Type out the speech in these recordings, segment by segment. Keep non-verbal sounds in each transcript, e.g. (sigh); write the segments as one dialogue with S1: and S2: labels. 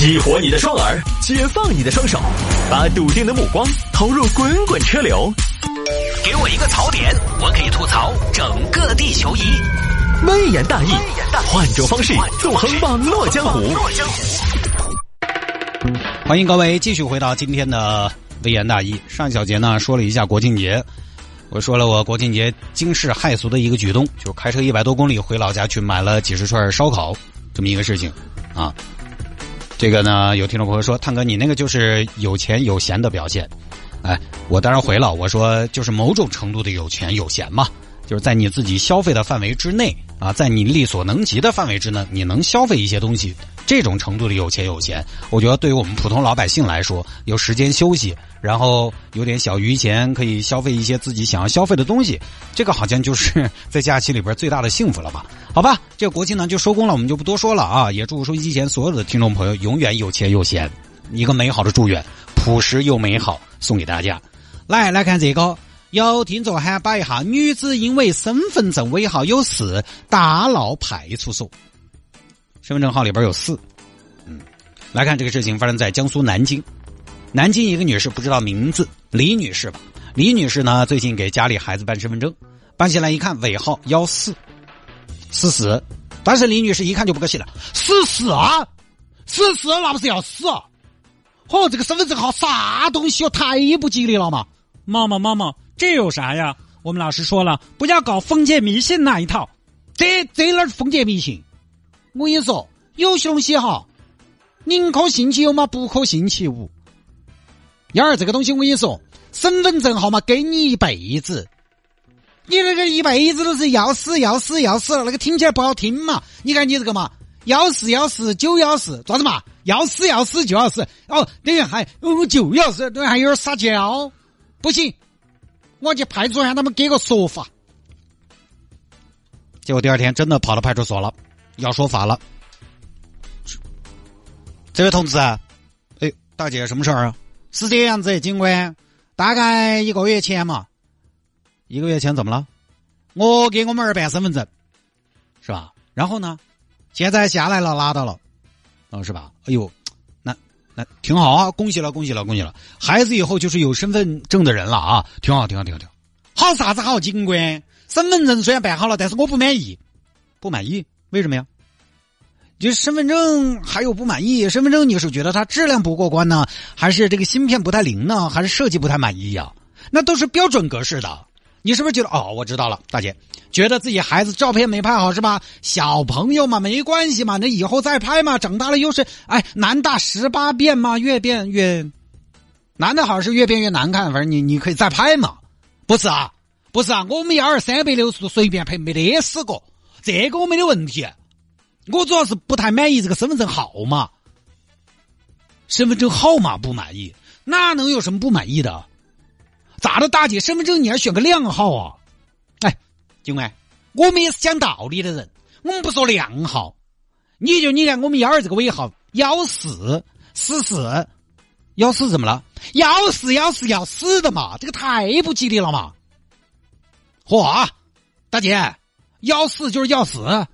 S1: 激活你的双耳，解放你的双手，把笃定的目光投入滚滚车流。给我一个槽点，我可以吐槽整个地球仪。微言大义，换种方式纵横网络江湖。
S2: 欢迎各位继续回到今天的微言大义。上一小节呢，说了一下国庆节，我说了我国庆节惊世骇俗的一个举动，就是开车一百多公里回老家去买了几十串烧烤，这么一个事情啊。这个呢，有听众朋友说，探哥，你那个就是有钱有闲的表现。哎，我当然回了，我说就是某种程度的有钱有闲嘛，就是在你自己消费的范围之内啊，在你力所能及的范围之内，你能消费一些东西，这种程度的有钱有闲，我觉得对于我们普通老百姓来说，有时间休息，然后有点小余钱，可以消费一些自己想要消费的东西，这个好像就是在假期里边最大的幸福了吧？好吧，这个国庆呢就收工了，我们就不多说了啊！也祝收音机前所有的听众朋友永远有钱有闲，一个美好的祝愿，朴实又美好，送给大家。来来看这个，有听众喊摆一下，女子因为身份证尾号有四，大闹派出所。身份证号里边有四，嗯，来看这个事情发生在江苏南京，南京一个女士不知道名字，李女士吧？李女士呢，最近给家里孩子办身份证，办下来一看尾号幺四。四四，但是李女士一看就不高兴了，四四啊，四四那不是要死啊？嚯，这个身份证号啥东西哦，太不吉利了嘛！
S3: 妈妈妈妈，这有啥呀？我们老师说了，不要搞封建迷信那一套。
S2: 这这哪是封建迷信？我跟你说，有些东西哈，宁可信其有嘛，不可信其无。幺儿，这个东西我跟你说，身份证号码给你一辈子。你那个一辈子都是要死要死要死，那个听起来不好听嘛？你看你这个嘛，要死要死九要死，抓子嘛？要死要死就要死哦，等于还我就要死，等于还有点撒娇，不行，我去派出所让他们给个说法。结果第二天真的跑到派出所了，要说法了。这位同志，哎，大姐，什么事儿啊？是这样子，警官，大概一个月前嘛。一个月前怎么了？我给我们儿办身份证，是吧？然后呢？现在下来了，拿到了，哦，是吧？哎呦，那那挺好啊！恭喜了，恭喜了，恭喜了！孩子以后就是有身份证的人了啊！挺好，挺好，挺好，挺好。好啥子好？警官，身份证虽然办好了，但是我不满意。不满意？为什么呀？就身份证还有不满意？身份证你是觉得它质量不过关呢，还是这个芯片不太灵呢，还是设计不太满意呀？那都是标准格式的。你是不是觉得哦？我知道了，大姐，觉得自己孩子照片没拍好是吧？小朋友嘛，没关系嘛，那以后再拍嘛。长大了又是哎，男大十八变嘛，越变越男的好是越变越难看。反正你你可以再拍嘛，不是啊，不是啊，我们幺二三百六十度随便拍，没得死过，这个我没得问题。我主要是不太满意这个身份证号码，身份证号码不满意，哪能有什么不满意的？咋的，大姐？身份证你还选个靓号啊？哎，警官，我们也是讲道理的人，我们不说靓号。你就你看我们幺儿这个尾号幺四四四幺四怎么了？幺四幺四要死的嘛？这个太不吉利了嘛！嚯，大姐，幺四就是要死。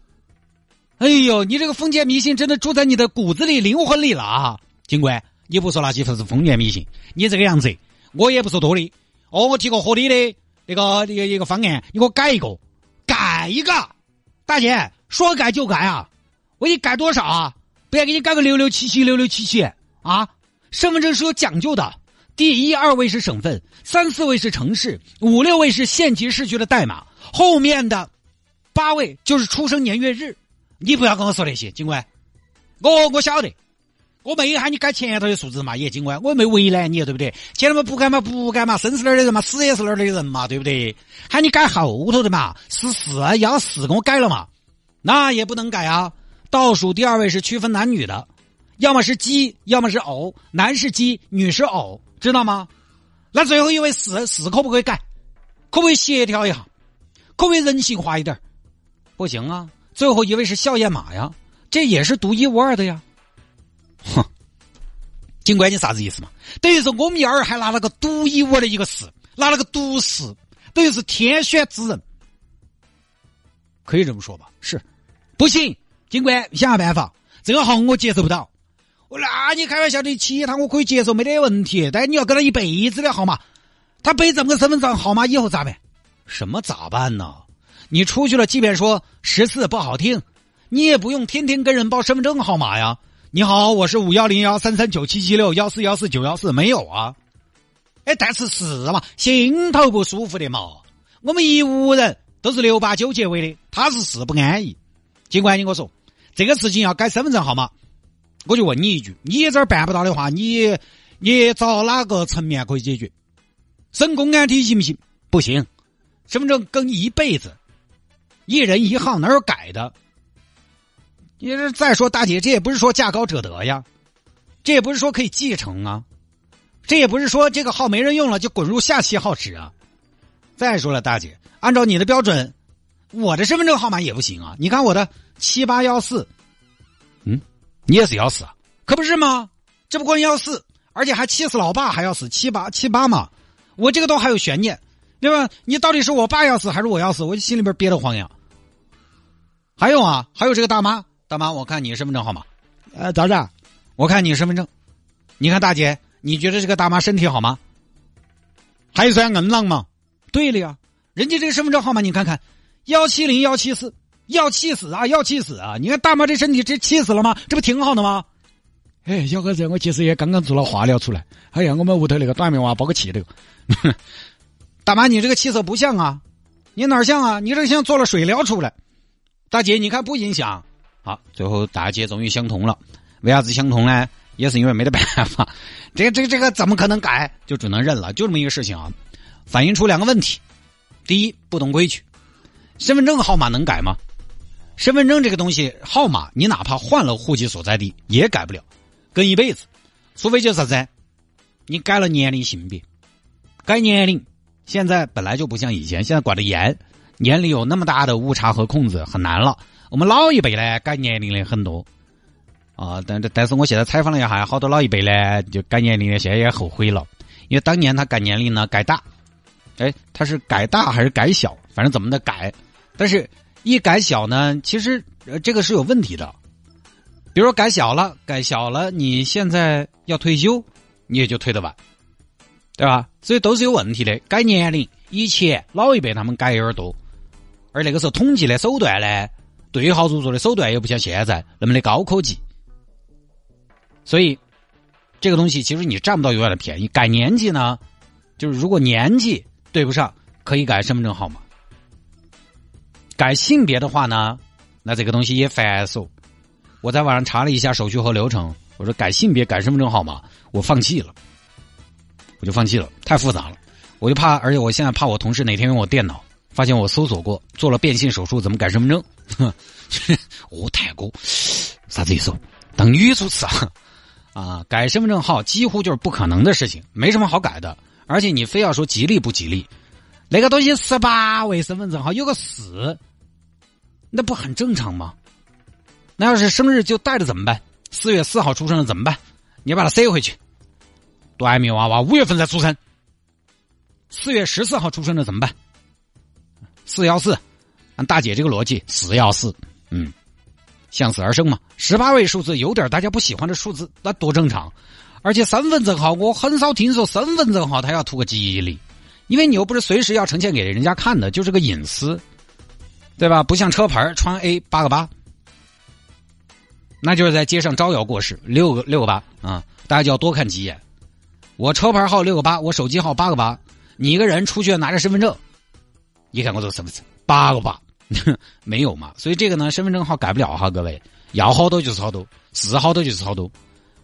S2: 哎呦，你这个封建迷信真的住在你的骨子里、灵魂里了啊！警官，你不说那些是封建迷信，你这个样子，我也不说多的。哦，我提个合理的那个一个一个方案，你给我改一个，改一个，大姐说改就改啊！我给你改多少啊？不要给你改个六六七七六六七七啊！身份证是有讲究的，第一二位是省份，三四位是城市，五六位是县级市区的代码，后面的八位就是出生年月日。你不要跟我说那些，警官，我我晓得。我没喊你改前头的数字嘛，也警官，我又没为难你，对不对？前头嘛不改嘛不改嘛，生是那儿的人嘛，死也是那儿的人嘛，对不对？喊你改后头的嘛，十四幺四，给我改了嘛，那也不能改啊。倒数第二位是区分男女的，要么是鸡，要么是偶，男是鸡，女是偶，知道吗？那最后一位四四可不可以改？可不可以协调一下？可不可以人性化一点？不行啊，最后一位是校验码呀，这也是独一无二的呀。哼，警官，你啥子意思嘛？等于说我们幺儿还拿了个独一无二的一个事，拿了个独事，等于是天选之人，可以这么说吧？是，不行，警官想下办法，这个号我接受不到。我那你开玩笑的，其他我可以接受，没得问题。但你要跟他一辈子的号码，他背这么个身份证号码以后咋办？什么咋办呢？你出去了，即便说十四不好听，你也不用天天跟人报身份证号码呀。你好，我是五幺零幺三三九七七六幺四幺四九幺四，没有啊。哎，但是是嘛，心头不舒服的嘛。我们一屋人都是六八九结尾的，他是是不安逸。尽管你跟我说这个事情要改身份证号码，我就问你一句：你这儿办不到的话，你你找哪个层面可以解决？省公安厅行不行？不行，身份证更一辈子，一人一号哪有改的？你这再说大姐，这也不是说价高者得呀，这也不是说可以继承啊，这也不是说这个号没人用了就滚入下期号池啊。再说了，大姐，按照你的标准，我的身份证号码也不行啊。你看我的七八幺四，嗯，你也是幺四啊？可不是吗？这不光幺四，而且还气死老爸还要死七八七八嘛。我这个都还有悬念，对吧？你到底是我爸要死还是我要死？我心里边憋得慌呀。还有啊，还有这个大妈，大妈，我看你身份证号码，
S3: 呃，咋着？
S2: 我看你身份证，你看大姐，你觉得这个大妈身体好吗？还算硬朗吗？对了呀，人家这个身份证号码你看看，幺七零幺七四，要气死啊，要气死啊！你看大妈这身体，这气死了吗？这不挺好的吗？
S3: 哎，小伙子，我其实也刚刚做了化疗出来，哎呀，我们屋头那个短命娃包个气的。(laughs)
S2: 大妈，你这个气色不像啊，你哪像啊？你这像做了水疗出来。大姐，你看不影响。好，最后大姐终于想通了，为啥子想通呢？也是因为没得办法，这个这个这个怎么可能改？就只能认了，就这么一个事情啊。反映出两个问题：第一，不懂规矩，身份证号码能改吗？身份证这个东西，号码你哪怕换了户籍所在地也改不了，跟一辈子。除非就是啥子？你改了年龄、性别，改年龄，现在本来就不像以前，现在管得严，年龄有那么大的误差和控制，很难了。我们老一辈呢，改年龄的很多啊，但但是我现在采访了一下，好多老一辈呢，就改年龄的，现在也后悔了，因为当年他改年龄呢，改大。哎，他是改大还是改小？反正怎么的改，但是一改小呢，其实呃这个是有问题的。比如说改小了，改小了，你现在要退休，你也就退得晚，对吧？所以都是有问题的。改年龄，以前老一辈他们改有点多，而那个时候统计的手段呢，对号入座的手段也不像现在那么的高科技。所以这个东西其实你占不到永远的便宜。改年纪呢，就是如果年纪。对不上，可以改身份证号码。改性别的话呢，那这个东西也繁琐。我在网上查了一下手续和流程，我说改性别、改身份证号码，我放弃了，我就放弃了，太复杂了。我就怕，而且我现在怕我同事哪天用我电脑，发现我搜索过做了变性手术，怎么改身份证？我 (laughs) 太过啥子意思？当女主持啊？啊，改身份证号几乎就是不可能的事情，没什么好改的。而且你非要说吉利不吉利，那个东西十八位身份证号有个四，那不很正常吗？那要是生日就带着怎么办？四月四号出生的怎么办？你把它塞回去。短命娃娃五月份才出生，四月十四号出生的怎么办？四幺四，按大姐这个逻辑，四幺四，嗯，向死而生嘛。十八位数字有点大家不喜欢的数字，那多正常。而且身份证号，我很少听说身份证号他要图个吉利，因为你又不是随时要呈现给人家看的，就是个隐私，对吧？不像车牌川 A 八个八，那就是在街上招摇过市，六个六个八啊，大家就要多看几眼。我车牌号六个八，我手机号八个八，你一个人出去拿着身份证，你看我这身份证八个八，(laughs) 没有嘛？所以这个呢，身份证号改不了哈，各位要好多就是好多，是好多就是好多。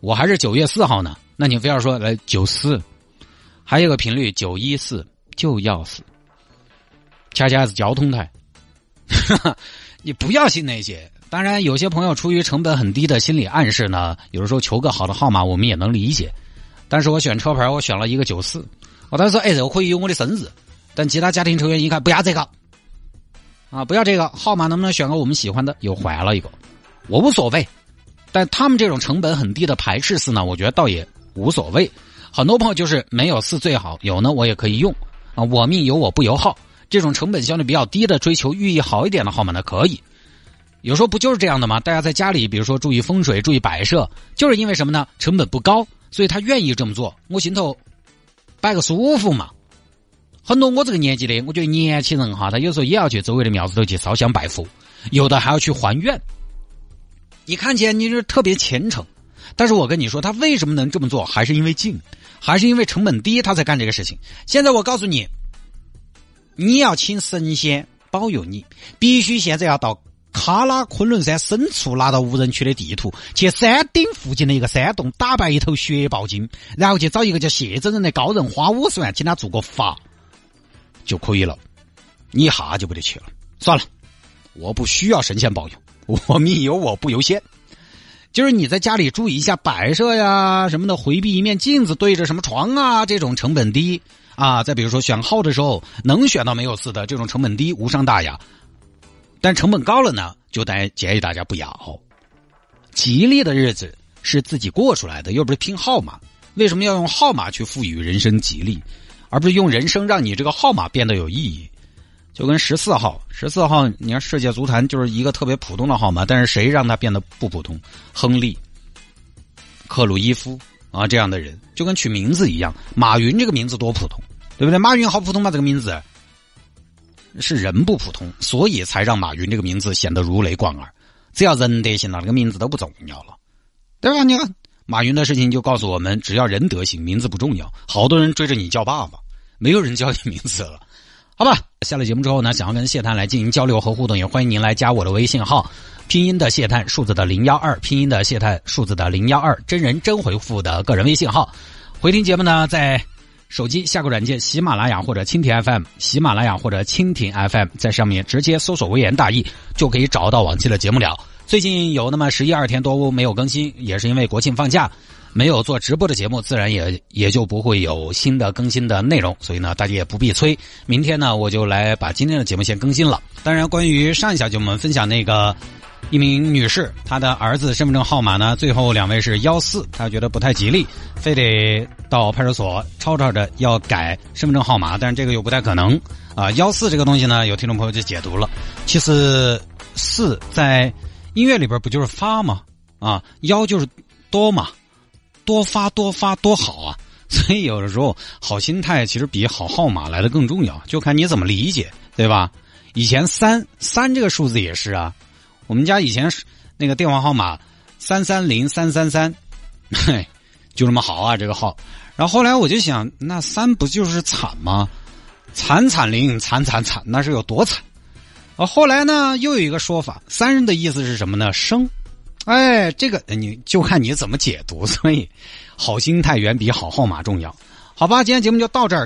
S2: 我还是九月四号呢，那你非要说来九四，还有个频率九一四就要死，恰恰是交通台，(laughs) 你不要信那些。当然，有些朋友出于成本很低的心理暗示呢，有的时候求个好的号码，我们也能理解。但是我选车牌，我选了一个九四，我当时说，哎，我可以有我的生日。但其他家庭成员一看，不要这个，啊，不要这个号码，能不能选个我们喜欢的？又换了一个，我无所谓。但他们这种成本很低的排斥四呢，我觉得倒也无所谓。很多朋友就是没有四最好，有呢我也可以用啊。我命由我不由号，这种成本相对比较低的追求寓意好一点的号码呢可以。有时候不就是这样的吗？大家在家里，比如说注意风水、注意摆设，就是因为什么呢？成本不高，所以他愿意这么做。我心头摆个舒服嘛。很多我这个年纪的，我觉得年轻人哈，他有时候也要去周围的庙子头去烧香拜佛，有的还要去还愿。你看起来你是特别虔诚，但是我跟你说，他为什么能这么做？还是因为近，还是因为成本低，他才干这个事情。现在我告诉你，你要请神仙保佑你，必须现在要到喀拉昆仑山深处拿到无人区的地图，去山顶附近的一个山洞打败一头雪豹精，然后去找一个叫谢真人的高人花五十万，请他做个法。就可以了，你一下就不得去了。算了，我不需要神仙保佑，我命由我不由仙。就是你在家里注意一下摆设呀什么的，回避一面镜子对着什么床啊，这种成本低啊。再比如说选号的时候，能选到没有四的这种成本低，无伤大雅。但成本高了呢，就得建议大家不要。吉利的日子是自己过出来的，又不是拼号码。为什么要用号码去赋予人生吉利？而不是用人生让你这个号码变得有意义，就跟十四号，十四号，你看世界足坛就是一个特别普通的号码，但是谁让他变得不普通？亨利、克鲁伊夫啊这样的人，就跟取名字一样，马云这个名字多普通，对不对？马云好普通吗？这个名字是人不普通，所以才让马云这个名字显得如雷贯耳。只要人德行了，那个名字都不重要了，对吧？你看。马云的事情就告诉我们，只要人德行，名字不重要。好多人追着你叫爸爸，没有人叫你名字了，(laughs) 好吧？下了节目之后呢，想要跟谢探来进行交流和互动，也欢迎您来加我的微信号，拼音的谢探，数字的零幺二，拼音的谢探，数字的零幺二，真人真回复的个人微信号。回听节目呢，在手机下个软件喜马拉雅或者蜻蜓 FM，喜马拉雅或者蜻蜓 FM，在上面直接搜索“微言大义”，就可以找到往期的节目了。最近有那么十一二天多没有更新，也是因为国庆放假，没有做直播的节目，自然也也就不会有新的更新的内容。所以呢，大家也不必催。明天呢，我就来把今天的节目先更新了。当然，关于上一小节我们分享那个一名女士，她的儿子身份证号码呢，最后两位是幺四，她觉得不太吉利，非得到派出所吵吵着要改身份证号码，但是这个又不太可能啊。幺四这个东西呢，有听众朋友就解读了，其实四在。音乐里边不就是发吗？啊，幺就是多嘛，多发多发多好啊！(laughs) 所以有的时候好心态其实比好号码来的更重要，就看你怎么理解，对吧？以前三三这个数字也是啊，我们家以前那个电话号码三三零三三三，嘿，就这么好啊这个号。然后后来我就想，那三不就是惨吗？惨惨零惨惨惨，那是有多惨？啊，后来呢，又有一个说法，三人的意思是什么呢？生，哎，这个你就看你怎么解读。所以，好心态远比好号码重要，好吧？今天节目就到这儿。